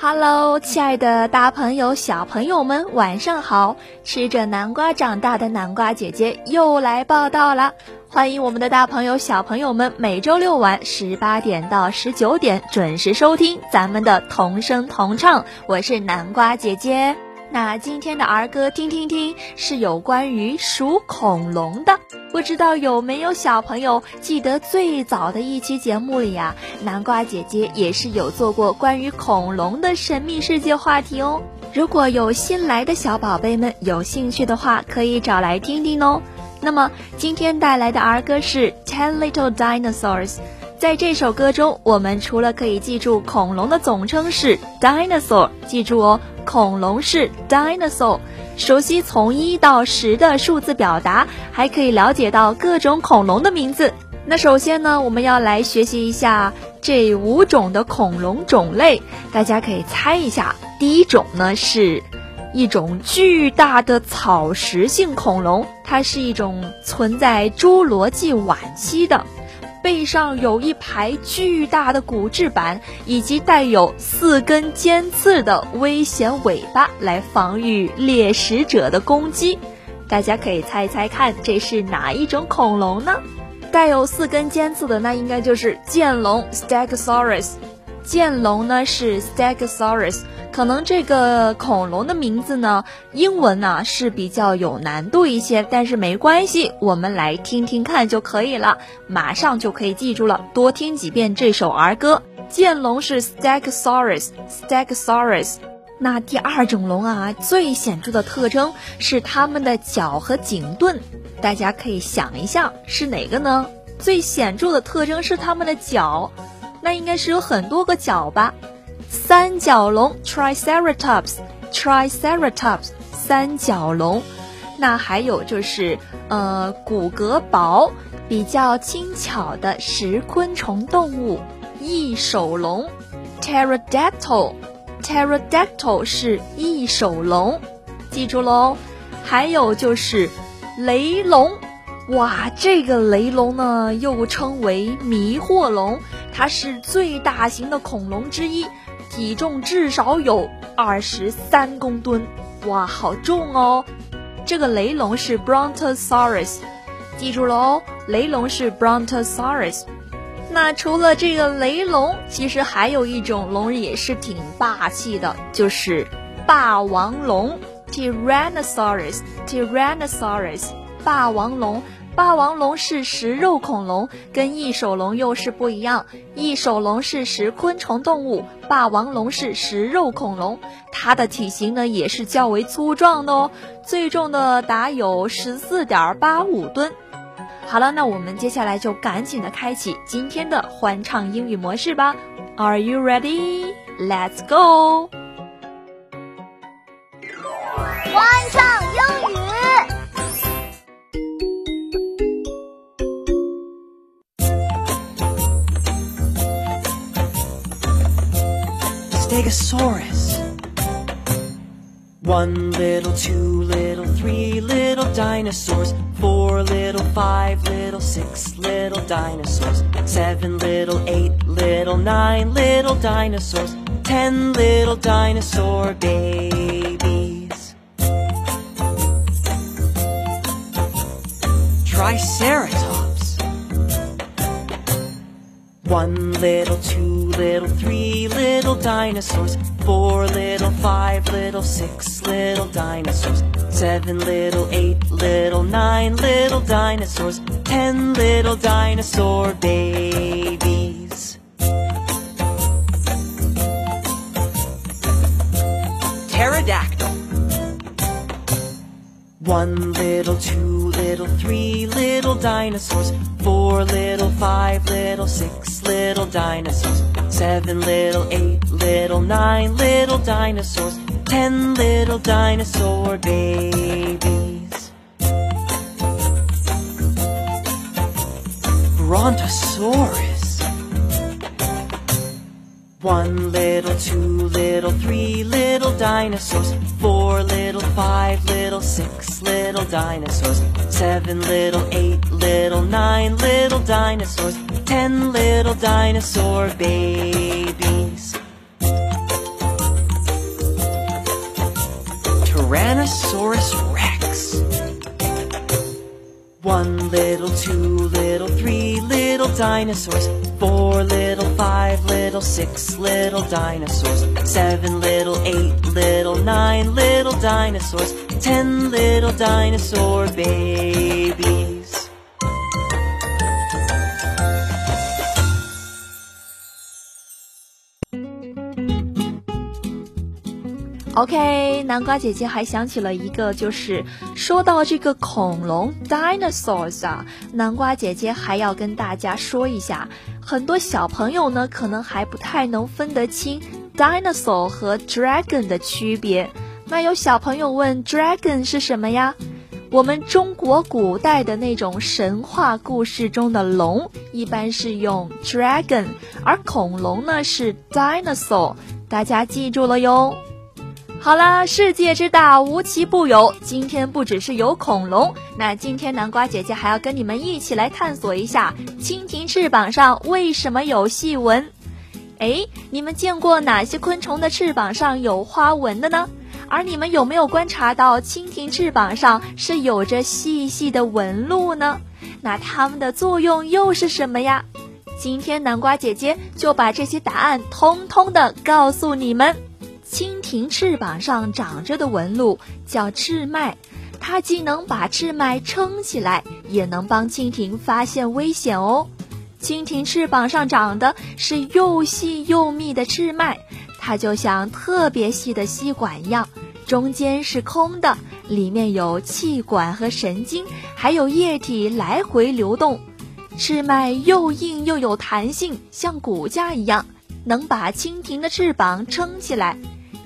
Hello，亲爱的大朋友、小朋友们，晚上好！吃着南瓜长大的南瓜姐姐又来报道了。欢迎我们的大朋友、小朋友们，每周六晚十八点到十九点准时收听咱们的童声童唱。我是南瓜姐姐。那今天的儿歌听听听是有关于数恐龙的，不知道有没有小朋友记得最早的一期节目里呀，南瓜姐姐也是有做过关于恐龙的神秘世界话题哦。如果有新来的小宝贝们有兴趣的话，可以找来听听哦。那么今天带来的儿歌是《Ten Little Dinosaurs》。在这首歌中，我们除了可以记住恐龙的总称是 dinosaur，记住哦，恐龙是 dinosaur。熟悉从一到十的数字表达，还可以了解到各种恐龙的名字。那首先呢，我们要来学习一下这五种的恐龙种类，大家可以猜一下。第一种呢，是一种巨大的草食性恐龙，它是一种存在侏罗纪晚期的。背上有一排巨大的骨质板，以及带有四根尖刺的危险尾巴来防御猎食者的攻击。大家可以猜猜看，这是哪一种恐龙呢？带有四根尖刺的，那应该就是剑龙 （Stegosaurus）。剑龙呢是 Stegosaurus。可能这个恐龙的名字呢，英文呢是比较有难度一些，但是没关系，我们来听听看就可以了，马上就可以记住了。多听几遍这首儿歌。剑龙是 Stegosaurus，Stegosaurus。那第二种龙啊，最显著的特征是它们的脚和颈盾，大家可以想一下是哪个呢？最显著的特征是它们的脚，那应该是有很多个脚吧。三角龙 （Triceratops），Triceratops，三角龙。那还有就是，呃，骨骼薄、比较轻巧的食昆虫动物——翼手龙 （Pterodactyl），Pterodactyl 是翼手龙，记住喽。还有就是雷龙，哇，这个雷龙呢，又称为迷惑龙，它是最大型的恐龙之一。体重至少有二十三公吨，哇，好重哦！这个雷龙是 Brontosaurus，记住了哦，雷龙是 Brontosaurus。那除了这个雷龙，其实还有一种龙也是挺霸气的，就是霸王龙 Tyrannosaurus，Tyrannosaurus，霸王龙。霸王龙是食肉恐龙，跟翼手龙又是不一样。翼手龙是食昆虫动物，霸王龙是食肉恐龙。它的体型呢也是较为粗壮的哦，最重的达有十四点八五吨。好了，那我们接下来就赶紧的开启今天的欢唱英语模式吧。Are you ready? Let's go！Stegosaurus. One little, two little, three little dinosaurs. Four little, five little, six little dinosaurs. Seven little, eight little, nine little dinosaurs. Ten little dinosaur babies. Triceratops. One little, two little, three little dinosaurs, four little, five little, six little dinosaurs, seven little, eight little, nine little dinosaurs, ten little dinosaur babies. Pterodactyl. One little, two little, three little dinosaurs, four little, five little, six little dinosaurs, seven little, eight little, nine little dinosaurs, ten little dinosaur babies. Brontosaurus. One little, two little, three little dinosaurs. Four little, five little, six little dinosaurs. Seven little, eight little, nine little dinosaurs. Ten little dinosaur babies. Tyrannosaurus Rex. One little, two little, three little dinosaurs. Four little, five little, six little dinosaurs. Seven little, eight little, nine little dinosaurs. Ten little dinosaur babies. OK，南瓜姐姐还想起了一个，就是说到这个恐龙 dinosaurs 啊，南瓜姐姐还要跟大家说一下，很多小朋友呢可能还不太能分得清 dinosaur 和 dragon 的区别。那有小朋友问 dragon 是什么呀？我们中国古代的那种神话故事中的龙，一般是用 dragon，而恐龙呢是 dinosaur，大家记住了哟。好啦，世界之大，无奇不有。今天不只是有恐龙，那今天南瓜姐姐还要跟你们一起来探索一下蜻蜓翅膀上为什么有细纹。哎，你们见过哪些昆虫的翅膀上有花纹的呢？而你们有没有观察到蜻蜓翅膀上是有着细细的纹路呢？那它们的作用又是什么呀？今天南瓜姐姐就把这些答案通通的告诉你们。蜻蜓翅膀上长着的纹路叫翅脉，它既能把翅脉撑起来，也能帮蜻蜓发现危险哦。蜻蜓翅膀上长的是又细又密的翅脉，它就像特别细的吸管一样，中间是空的，里面有气管和神经，还有液体来回流动。翅脉又硬又有弹性，像骨架一样，能把蜻蜓的翅膀撑起来。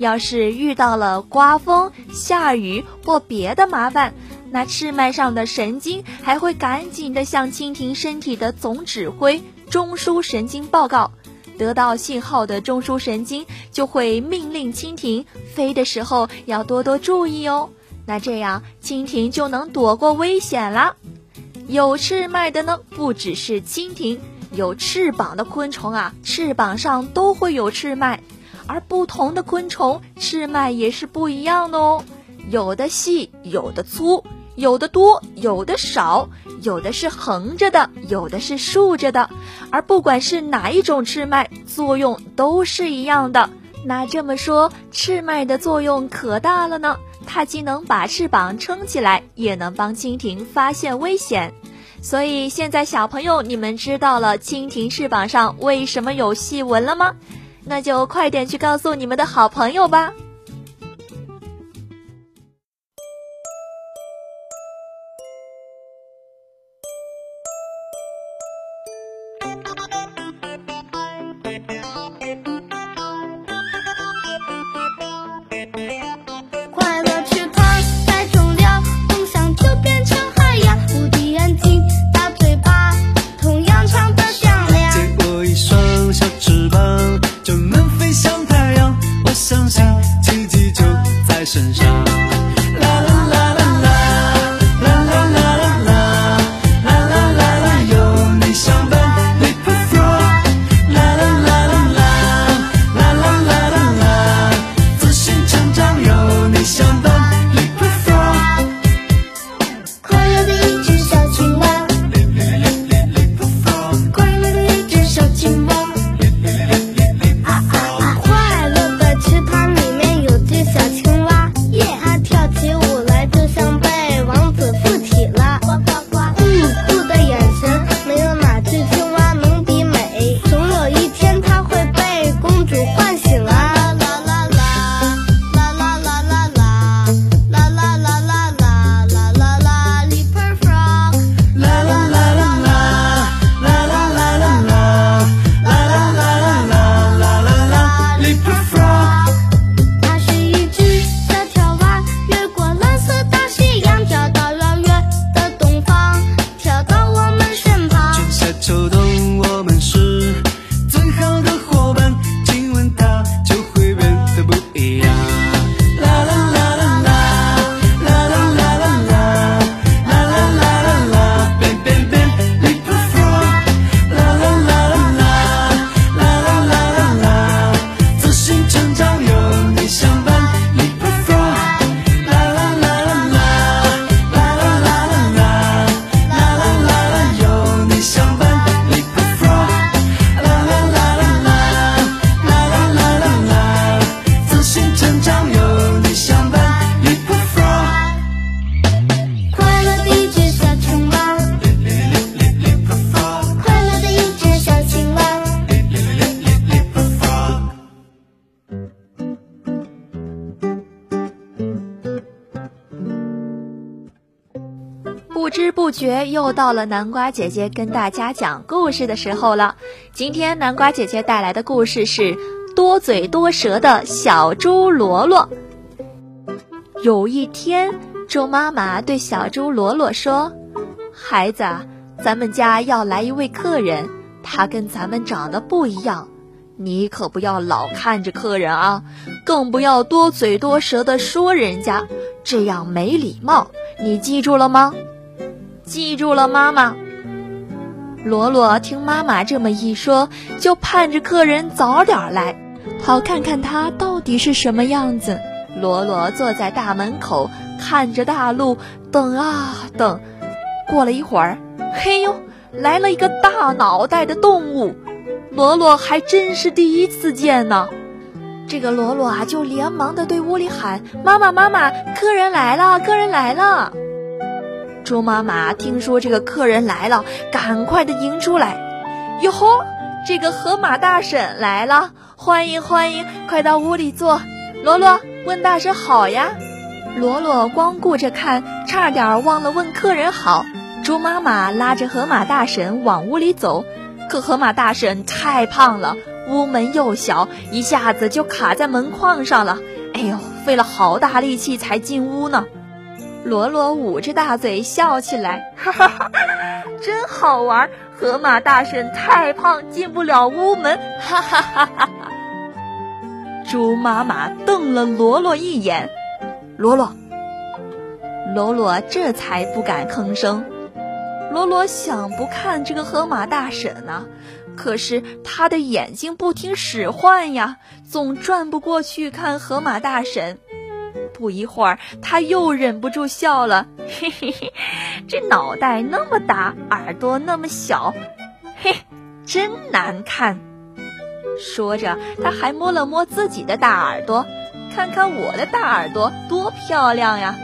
要是遇到了刮风、下雨或别的麻烦，那翅脉上的神经还会赶紧的向蜻蜓身体的总指挥中枢神经报告。得到信号的中枢神经就会命令蜻蜓飞的时候要多多注意哦。那这样蜻蜓就能躲过危险了。有翅脉的呢，不只是蜻蜓，有翅膀的昆虫啊，翅膀上都会有翅脉。而不同的昆虫翅脉也是不一样的哦，有的细，有的粗，有的多，有的少，有的是横着的，有的是竖着的。而不管是哪一种翅脉，作用都是一样的。那这么说，翅脉的作用可大了呢？它既能把翅膀撑起来，也能帮蜻蜓发现危险。所以现在小朋友，你们知道了蜻蜓翅膀上为什么有细纹了吗？那就快点去告诉你们的好朋友吧。身上。不觉又到了南瓜姐姐跟大家讲故事的时候了。今天南瓜姐姐带来的故事是《多嘴多舌的小猪罗罗》。有一天，猪妈妈对小猪罗罗说：“孩子，咱们家要来一位客人，他跟咱们长得不一样，你可不要老看着客人啊，更不要多嘴多舌的说人家，这样没礼貌。你记住了吗？”记住了，妈妈。罗罗听妈妈这么一说，就盼着客人早点来，好看看他到底是什么样子。罗罗坐在大门口，看着大路，等啊等。过了一会儿，嘿呦，来了一个大脑袋的动物，罗罗还真是第一次见呢。这个罗罗啊，就连忙的对屋里喊：“妈妈，妈妈，客人来了，客人来了。”猪妈妈听说这个客人来了，赶快的迎出来。哟吼，这个河马大婶来了，欢迎欢迎，快到屋里坐。罗罗问大婶好呀。罗罗光顾着看，差点忘了问客人好。猪妈妈拉着河马大婶往屋里走，可河马大婶太胖了，屋门又小，一下子就卡在门框上了。哎呦，费了好大力气才进屋呢。罗罗捂着大嘴笑起来，哈哈哈，真好玩！河马大婶太胖，进不了屋门，哈哈哈哈！猪妈妈瞪了罗罗一眼，罗罗，罗罗这才不敢吭声。罗罗想不看这个河马大婶呢，可是他的眼睛不听使唤呀，总转不过去看河马大婶。不一会儿，他又忍不住笑了，嘿嘿嘿，这脑袋那么大，耳朵那么小，嘿，真难看。说着，他还摸了摸自己的大耳朵，看看我的大耳朵多漂亮呀。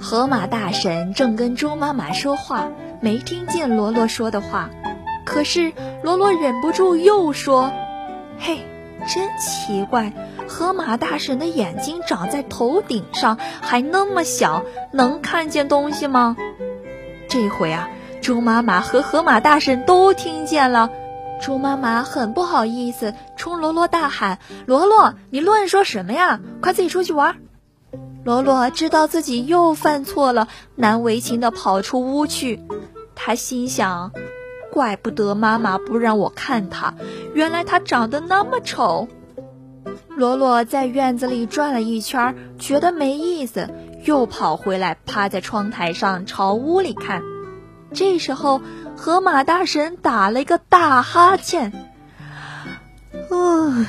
河马大婶正跟猪妈妈说话，没听见罗罗说的话，可是罗罗忍不住又说：“嘿，真奇怪。”河马大婶的眼睛长在头顶上，还那么小，能看见东西吗？这回啊，猪妈妈和河马大婶都听见了。猪妈妈很不好意思，冲罗罗大喊：“罗罗，你乱说什么呀？快自己出去玩！”罗罗知道自己又犯错了，难为情地跑出屋去。他心想：“怪不得妈妈不让我看他，原来他长得那么丑。”罗罗在院子里转了一圈，觉得没意思，又跑回来，趴在窗台上朝屋里看。这时候，河马大婶打了一个大哈欠，嗯，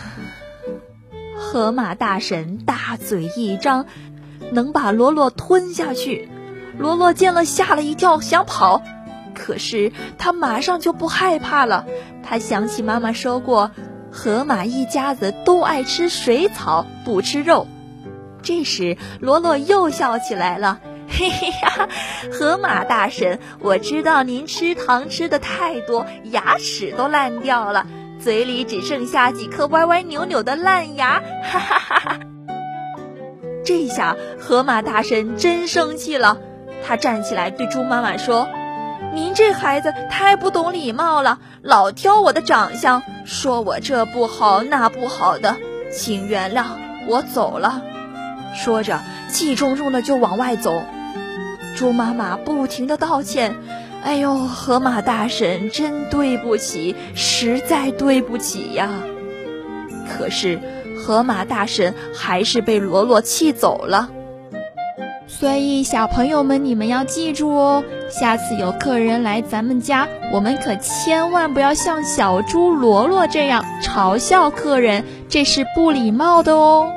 河马大婶大嘴一张，能把罗罗吞下去。罗罗见了，吓了一跳，想跑，可是他马上就不害怕了。他想起妈妈说过。河马一家子都爱吃水草，不吃肉。这时，罗罗又笑起来了，嘿嘿呀！河马大婶，我知道您吃糖吃的太多，牙齿都烂掉了，嘴里只剩下几颗歪歪扭扭的烂牙，哈哈哈哈！这下，河马大婶真生气了，他站起来对猪妈妈说。您这孩子太不懂礼貌了，老挑我的长相，说我这不好那不好的，请原谅，我走了。说着，气冲冲的就往外走。猪妈妈不停的道歉：“哎呦，河马大婶，真对不起，实在对不起呀。”可是，河马大婶还是被罗罗气走了。所以，小朋友们，你们要记住哦，下次有客人来咱们家，我们可千万不要像小猪罗罗这样嘲笑客人，这是不礼貌的哦。